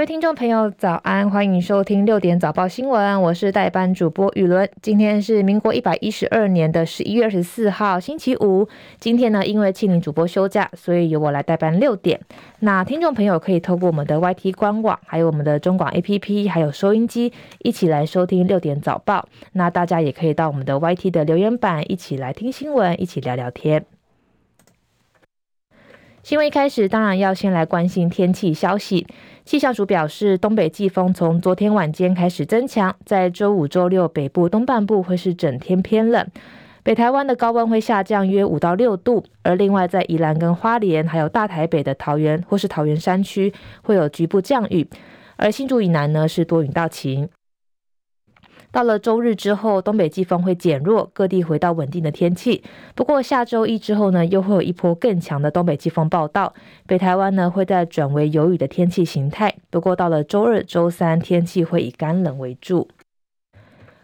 各位听众朋友，早安！欢迎收听六点早报新闻，我是代班主播雨伦。今天是民国一百一十二年的十一月二十四号，星期五。今天呢，因为庆铃主播休假，所以由我来代班六点。那听众朋友可以透过我们的 YT 官网，还有我们的中广 APP，还有收音机，一起来收听六点早报。那大家也可以到我们的 YT 的留言板，一起来听新闻，一起聊聊天。新闻一开始，当然要先来关心天气消息。气象署表示，东北季风从昨天晚间开始增强，在周五、周六北部东半部会是整天偏冷，北台湾的高温会下降约五到六度，而另外在宜兰跟花莲，还有大台北的桃园或是桃园山区会有局部降雨，而新竹以南呢是多云到晴。到了周日之后，东北季风会减弱，各地回到稳定的天气。不过下周一之后呢，又会有一波更强的东北季风报道，北台湾呢会再转为有雨的天气形态。不过到了周二、周三，天气会以干冷为主。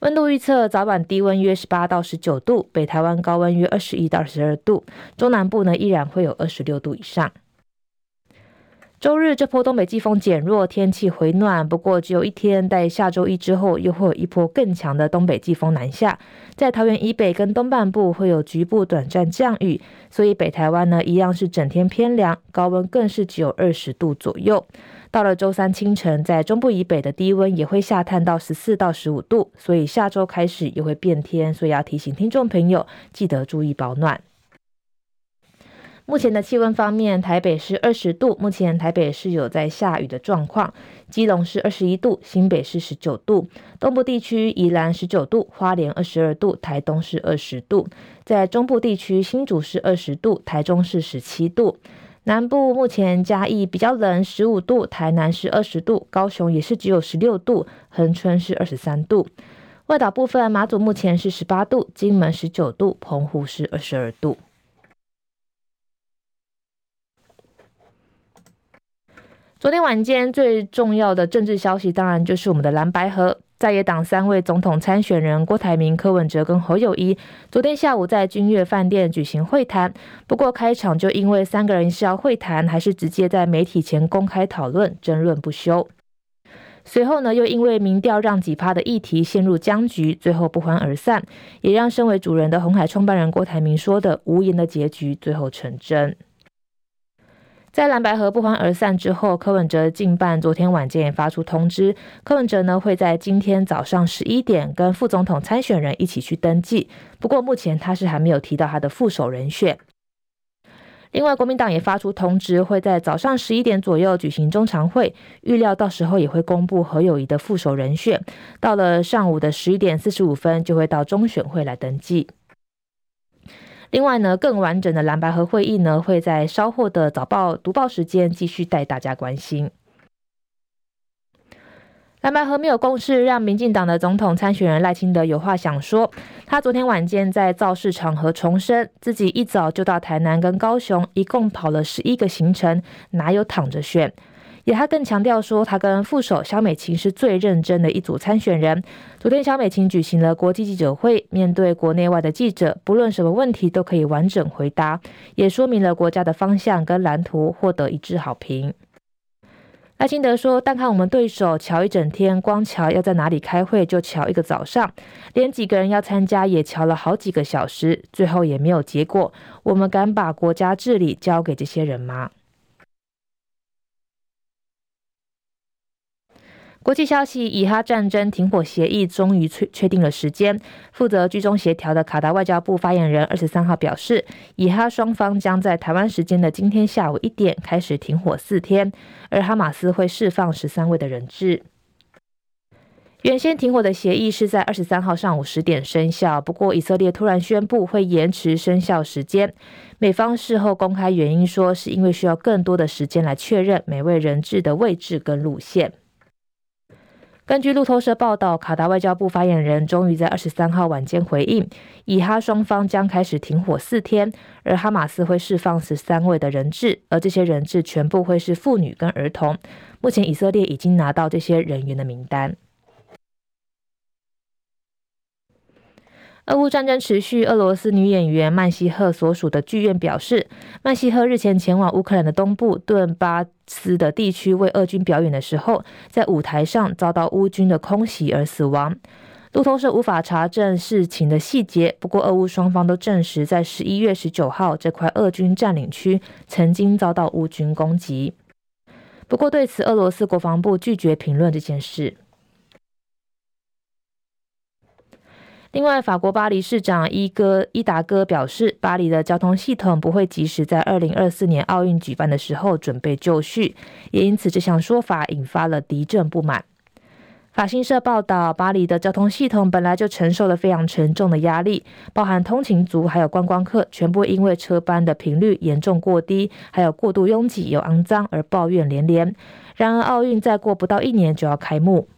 温度预测：早晚低温约十八到十九度，北台湾高温约二十一到二十二度，中南部呢依然会有二十六度以上。周日这波东北季风减弱，天气回暖。不过只有一天，在下周一之后，又会有一波更强的东北季风南下，在桃园以北跟东半部会有局部短暂降雨，所以北台湾呢一样是整天偏凉，高温更是只有二十度左右。到了周三清晨，在中部以北的低温也会下探到十四到十五度，所以下周开始又会变天，所以要提醒听众朋友记得注意保暖。目前的气温方面，台北是二十度，目前台北是有在下雨的状况。基隆是二十一度，新北是十九度，东部地区宜兰十九度，花莲二十二度，台东是二十度。在中部地区，新竹是二十度，台中是十七度。南部目前嘉义比较冷，十五度，台南是二十度，高雄也是只有十六度，恒春是二十三度。外岛部分，马祖目前是十八度，金门十九度，澎湖是二十二度。昨天晚间最重要的政治消息，当然就是我们的蓝白合在野党三位总统参选人郭台铭、柯文哲跟侯友谊，昨天下午在君悦饭店举行会谈。不过开场就因为三个人是要会谈，还是直接在媒体前公开讨论，争论不休。随后呢，又因为民调让几趴的议题陷入僵局，最后不欢而散，也让身为主人的红海创办人郭台铭说的无言的结局最后成真。在蓝白合不欢而散之后，柯文哲近办昨天晚间也发出通知，柯文哲呢会在今天早上十一点跟副总统参选人一起去登记。不过目前他是还没有提到他的副手人选。另外，国民党也发出通知，会在早上十一点左右举行中常会，预料到时候也会公布何友谊的副手人选。到了上午的十一点四十五分，就会到中选会来登记。另外呢，更完整的蓝白合会议呢，会在稍后的早报读报时间继续带大家关心。蓝白合没有共识，让民进党的总统参选人赖清德有话想说。他昨天晚间在造势场合重申，自己一早就到台南跟高雄，一共跑了十一个行程，哪有躺着选？也他更强调说，他跟副手萧美琴是最认真的一组参选人。昨天萧美琴举行了国际记者会，面对国内外的记者，不论什么问题都可以完整回答，也说明了国家的方向跟蓝图，获得一致好评。赖清德说，单看我们对手乔一整天，光乔要在哪里开会就乔一个早上，连几个人要参加也乔了好几个小时，最后也没有结果。我们敢把国家治理交给这些人吗？国际消息：以哈战争停火协议终于确确定了时间。负责居中协调的卡达外交部发言人二十三号表示，以哈双方将在台湾时间的今天下午一点开始停火四天，而哈马斯会释放十三位的人质。原先停火的协议是在二十三号上午十点生效，不过以色列突然宣布会延迟生效时间。美方事后公开原因说，是因为需要更多的时间来确认每位人质的位置跟路线。根据路透社报道，卡达外交部发言人终于在二十三号晚间回应，以哈双方将开始停火四天，而哈马斯会释放十三位的人质，而这些人质全部会是妇女跟儿童。目前以色列已经拿到这些人员的名单。俄乌战争持续，俄罗斯女演员曼西赫所属的剧院表示，曼西赫日前前往乌克兰的东部顿巴斯的地区为俄军表演的时候，在舞台上遭到乌军的空袭而死亡。路透社无法查证事情的细节，不过俄乌双方都证实，在十一月十九号这块俄军占领区曾经遭到乌军攻击。不过对此，俄罗斯国防部拒绝评论这件事。另外，法国巴黎市长伊戈伊达戈表示，巴黎的交通系统不会及时在二零二四年奥运举办的时候准备就绪，也因此这项说法引发了敌阵不满。法新社报道，巴黎的交通系统本来就承受了非常沉重的压力，包含通勤族还有观光客，全部因为车班的频率严重过低，还有过度拥挤又肮脏而抱怨连连。然而，奥运再过不到一年就要开幕。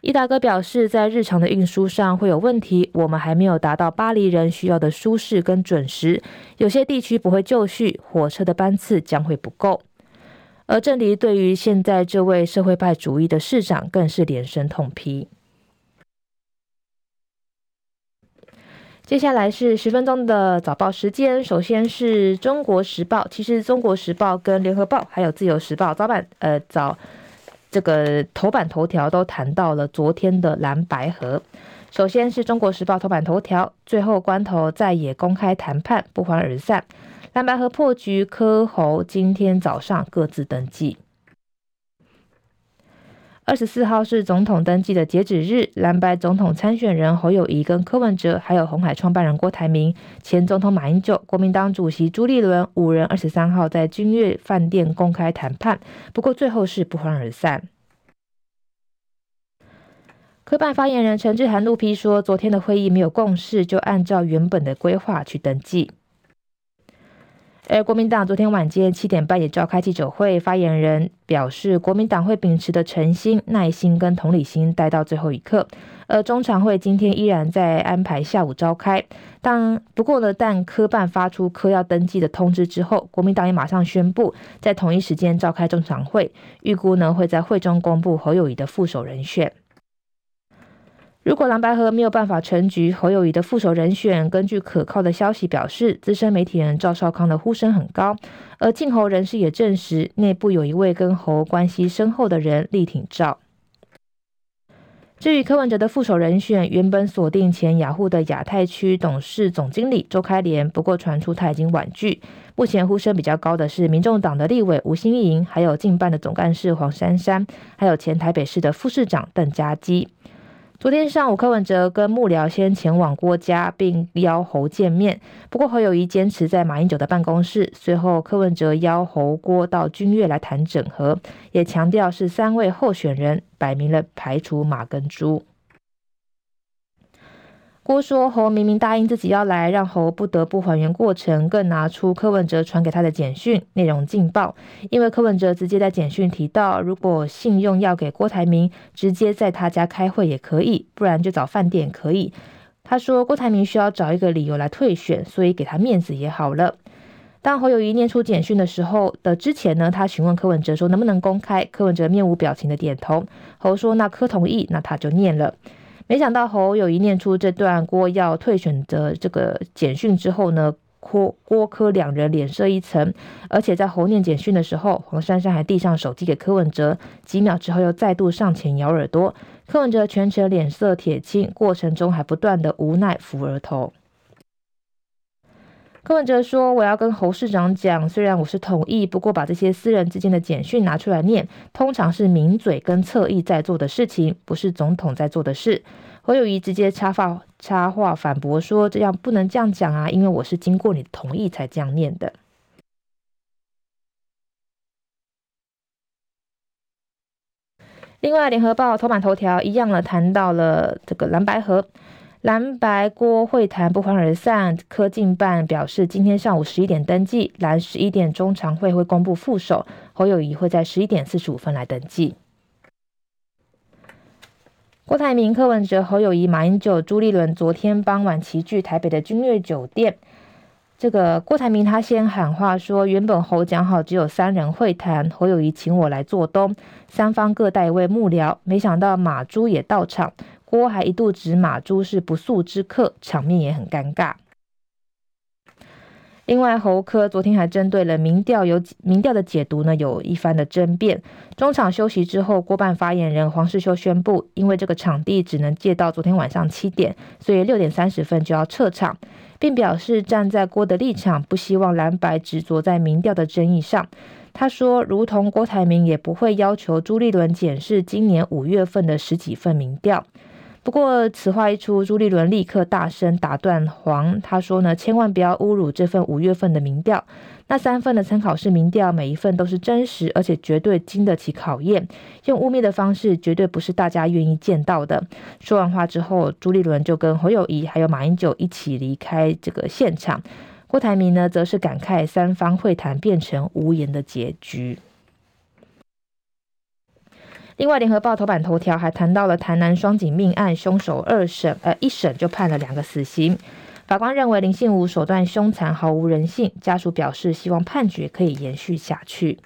伊达哥表示，在日常的运输上会有问题，我们还没有达到巴黎人需要的舒适跟准时，有些地区不会就绪，火车的班次将会不够。而郑黎对于现在这位社会派主义的市长更是连声痛批。接下来是十分钟的早报时间，首先是中国时报，其实中国时报跟联合报还有自由时报早版呃早。这个头版头条都谈到了昨天的蓝白河。首先是中国时报头版头条，最后关头再也公开谈判不欢而散，蓝白河破局，柯侯今天早上各自登记。二十四号是总统登记的截止日，蓝白总统参选人侯友宜跟柯文哲，还有红海创办人郭台铭、前总统马英九、国民党主席朱立伦五人，二十三号在君悦饭店公开谈判，不过最后是不欢而散。科办发言人陈志涵怒批说，昨天的会议没有共识，就按照原本的规划去登记。而国民党昨天晚间七点半也召开记者会，发言人表示，国民党会秉持的诚心、耐心跟同理心待到最后一刻。而中常会今天依然在安排下午召开，当不过呢，但科办发出科要登记的通知之后，国民党也马上宣布在同一时间召开中常会，预估呢会在会中公布侯友宜的副手人选。如果蓝白合没有办法成局，侯友宜的副手人选，根据可靠的消息表示，资深媒体人赵少康的呼声很高，而近侯人士也证实，内部有一位跟侯关系深厚的人力挺赵。至于柯文哲的副手人选，原本锁定前雅虎的亚太区董事总经理周开廉，不过传出他已经婉拒。目前呼声比较高的是民众党的立委吴欣盈，还有近办的总干事黄珊珊，还有前台北市的副市长邓家基。昨天上午，柯文哲跟幕僚先前往郭家，并邀侯见面。不过侯友谊坚持在马英九的办公室。随后，柯文哲邀侯郭到君悦来谈整合，也强调是三位候选人，摆明了排除马跟朱。郭说：“侯明明答应自己要来，让侯不得不还原过程，更拿出柯文哲传给他的简讯，内容劲爆。因为柯文哲直接在简讯提到，如果信用要给郭台铭，直接在他家开会也可以，不然就找饭店可以。他说郭台铭需要找一个理由来退选，所以给他面子也好了。当侯友宜念出简讯的时候的之前呢，他询问柯文哲说能不能公开，柯文哲面无表情的点头。侯说那柯同意，那他就念了。”没想到侯友谊念出这段郭要退选的这个简讯之后呢，郭郭柯两人脸色一沉，而且在侯念简讯的时候，黄珊珊还递上手机给柯文哲，几秒之后又再度上前咬耳朵，柯文哲全程脸色铁青，过程中还不断的无奈扶额头。柯文哲说：“我要跟侯市长讲，虽然我是同意，不过把这些私人之间的简讯拿出来念，通常是名嘴跟侧翼在做的事情，不是总统在做的事。”侯友宜直接插话插话反驳说：“这样不能这样讲啊，因为我是经过你同意才这样念的。”另外，《联合报》头版头条一样了，谈到了这个蓝白河。蓝白郭会谈不欢而散，柯竞办表示，今天上午十一点登记，蓝十一点中常会会公布副手，侯友宜会在十一点四十五分来登记。郭台铭、柯文哲、侯友宜、马英九、朱立伦昨天傍晚齐聚台北的君悦酒店。这个郭台铭他先喊话说，原本侯讲好只有三人会谈，侯友宜请我来做东，三方各带一位幕僚，没想到马朱也到场。郭还一度指马朱是不速之客，场面也很尴尬。另外，侯科昨天还针对了民调有民调的解读呢，有一番的争辩。中场休息之后，郭办发言人黄世修宣布，因为这个场地只能借到昨天晚上七点，所以六点三十分就要撤场，并表示站在郭的立场，不希望蓝白执着在民调的争议上。他说，如同郭台铭也不会要求朱立伦检视今年五月份的十几份民调。不过，此话一出，朱立伦立刻大声打断黄。他说呢，千万不要侮辱这份五月份的民调。那三份的参考式民调，每一份都是真实，而且绝对经得起考验。用污蔑的方式，绝对不是大家愿意见到的。说完话之后，朱立伦就跟侯友宜还有马英九一起离开这个现场。郭台铭呢，则是感慨三方会谈变成无言的结局。另外，联合报头版头条还谈到了台南双井命案，凶手二审呃一审就判了两个死刑。法官认为林信武手段凶残，毫无人性。家属表示希望判决可以延续下去。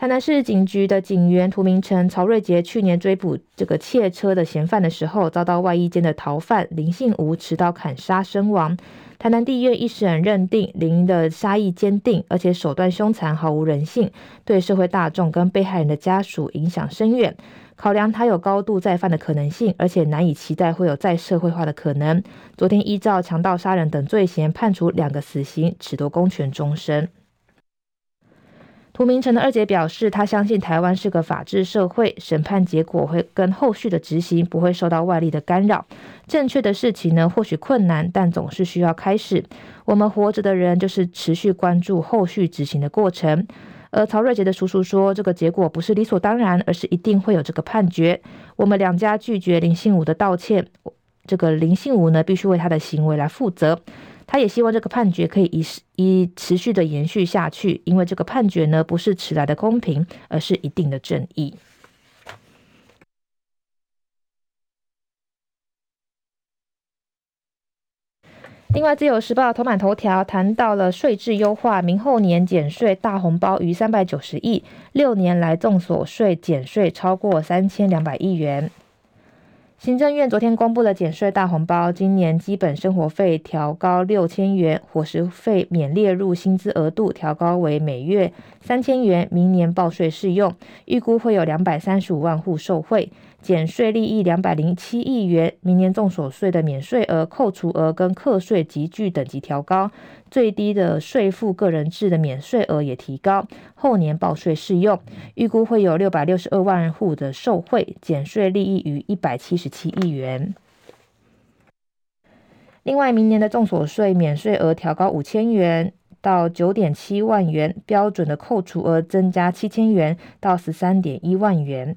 台南市警局的警员涂明成、曹瑞杰去年追捕这个窃车的嫌犯的时候，遭到外衣间的逃犯林信吴持刀砍杀身亡。台南地院一审认定林的杀意坚定，而且手段凶残，毫无人性，对社会大众跟被害人的家属影响深远。考量他有高度再犯的可能性，而且难以期待会有再社会化的可能。昨天依照强盗杀人等罪嫌判处两个死刑，褫夺公权终身。涂明诚的二姐表示，她相信台湾是个法治社会，审判结果会跟后续的执行不会受到外力的干扰。正确的事情呢，或许困难，但总是需要开始。我们活着的人就是持续关注后续执行的过程。而曹瑞杰的叔叔说，这个结果不是理所当然，而是一定会有这个判决。我们两家拒绝林信武的道歉，这个林信武呢，必须为他的行为来负责。他也希望这个判决可以一一持续的延续下去，因为这个判决呢，不是迟来的公平，而是一定的正义。另外，《自由时报》头版头条谈到了税制优化，明后年减税大红包逾三百九十亿，六年来综所税减税超过三千两百亿元。行政院昨天公布了减税大红包，今年基本生活费调高六千元，伙食费免列入薪资额度，调高为每月三千元，明年报税适用，预估会有两百三十五万户受惠。减税利益两百零七亿元，明年综所税的免税额、扣除额跟课税级距等级调高，最低的税负个人制的免税额也提高，后年报税适用，预估会有六百六十二万户的受惠，减税利益逾一百七十七亿元。另外，明年的综所税免税额调高五千元到九点七万元，标准的扣除额增加七千元到十三点一万元。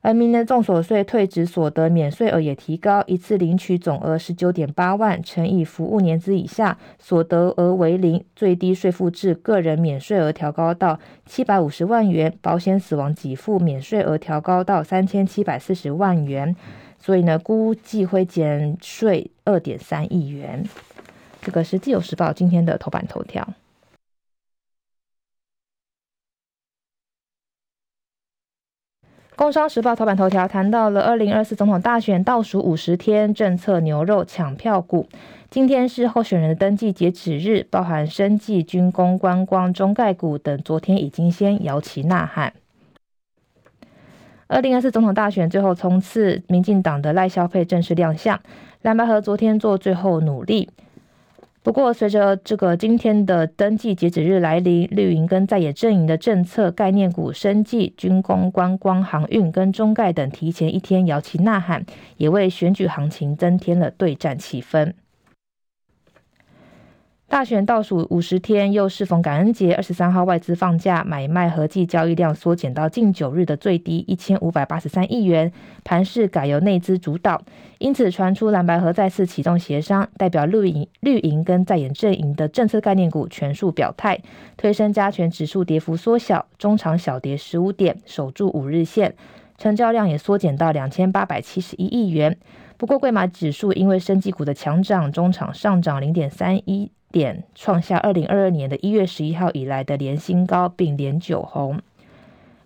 而明年综所税退职所得免税额也提高，一次领取总额十九点八万，乘以服务年资以下，所得额为零。最低税负制个人免税额调高到七百五十万元，保险死亡给付免税额调高到三千七百四十万元。所以呢，估计会减税二点三亿元。这个是自由时报今天的头版头条。工商时报头版头条谈到了二零二四总统大选倒数五十天，政策牛肉抢票股。今天是候选人的登记截止日，包含生技、军工、观光、中概股等，昨天已经先摇旗呐喊。二零二四总统大选最后冲刺，民进党的赖萧配正式亮相，蓝白合昨天做最后努力。不过，随着这个今天的登记截止日来临，绿营跟在野阵营的政策概念股、生技、军工、观光、航运跟中概等提前一天摇旗呐喊，也为选举行情增添了对战气氛。大选倒数五十天，又适逢感恩节，二十三号外资放假，买卖合计交易量缩减到近九日的最低一千五百八十三亿元，盘势改由内资主导，因此传出蓝白合再次启动协商，代表绿营绿营跟在野阵营的政策概念股全数表态，推升加权指数跌幅缩小，中场小跌十五点，守住五日线，成交量也缩减到两千八百七十一亿元。不过贵马指数因为生技股的强涨，中场上涨零点三一。点创下二零二二年的一月十一号以来的连新高，并连九红。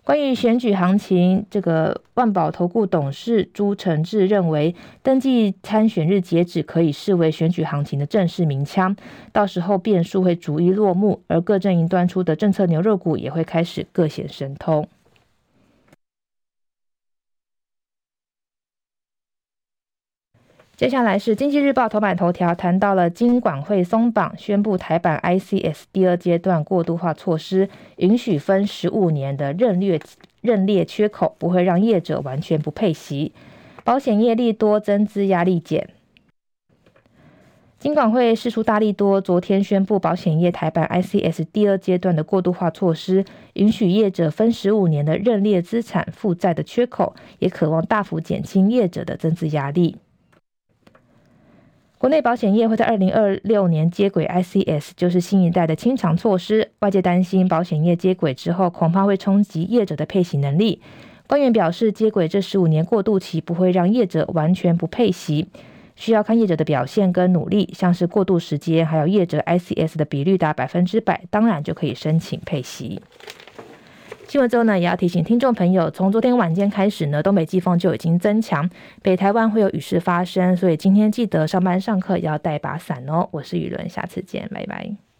关于选举行情，这个万宝投顾董事朱成志认为，登记参选日截止可以视为选举行情的正式鸣枪，到时候变数会逐一落幕，而各阵营端出的政策牛肉股也会开始各显神通。接下来是经济日报头版头条，谈到了金管会松绑，宣布台版 ICS 第二阶段过渡化措施，允许分十五年的认列认列缺口，不会让业者完全不配息。保险业利多增资压力减。金管会释出大力多，昨天宣布保险业台版 ICS 第二阶段的过渡化措施，允许业者分十五年的认列资产负债的缺口，也渴望大幅减轻业者的增资压力。国内保险业会在二零二六年接轨 ICS，就是新一代的清偿措施。外界担心保险业接轨之后，恐怕会冲击业者的配息能力。官员表示，接轨这十五年过渡期不会让业者完全不配息，需要看业者的表现跟努力。像是过渡时间，还有业者 ICS 的比率达百分之百，当然就可以申请配息。新闻之后呢，也要提醒听众朋友，从昨天晚间开始呢，东北季风就已经增强，北台湾会有雨势发生，所以今天记得上班上课也要带把伞哦。我是雨伦，下次见，拜拜。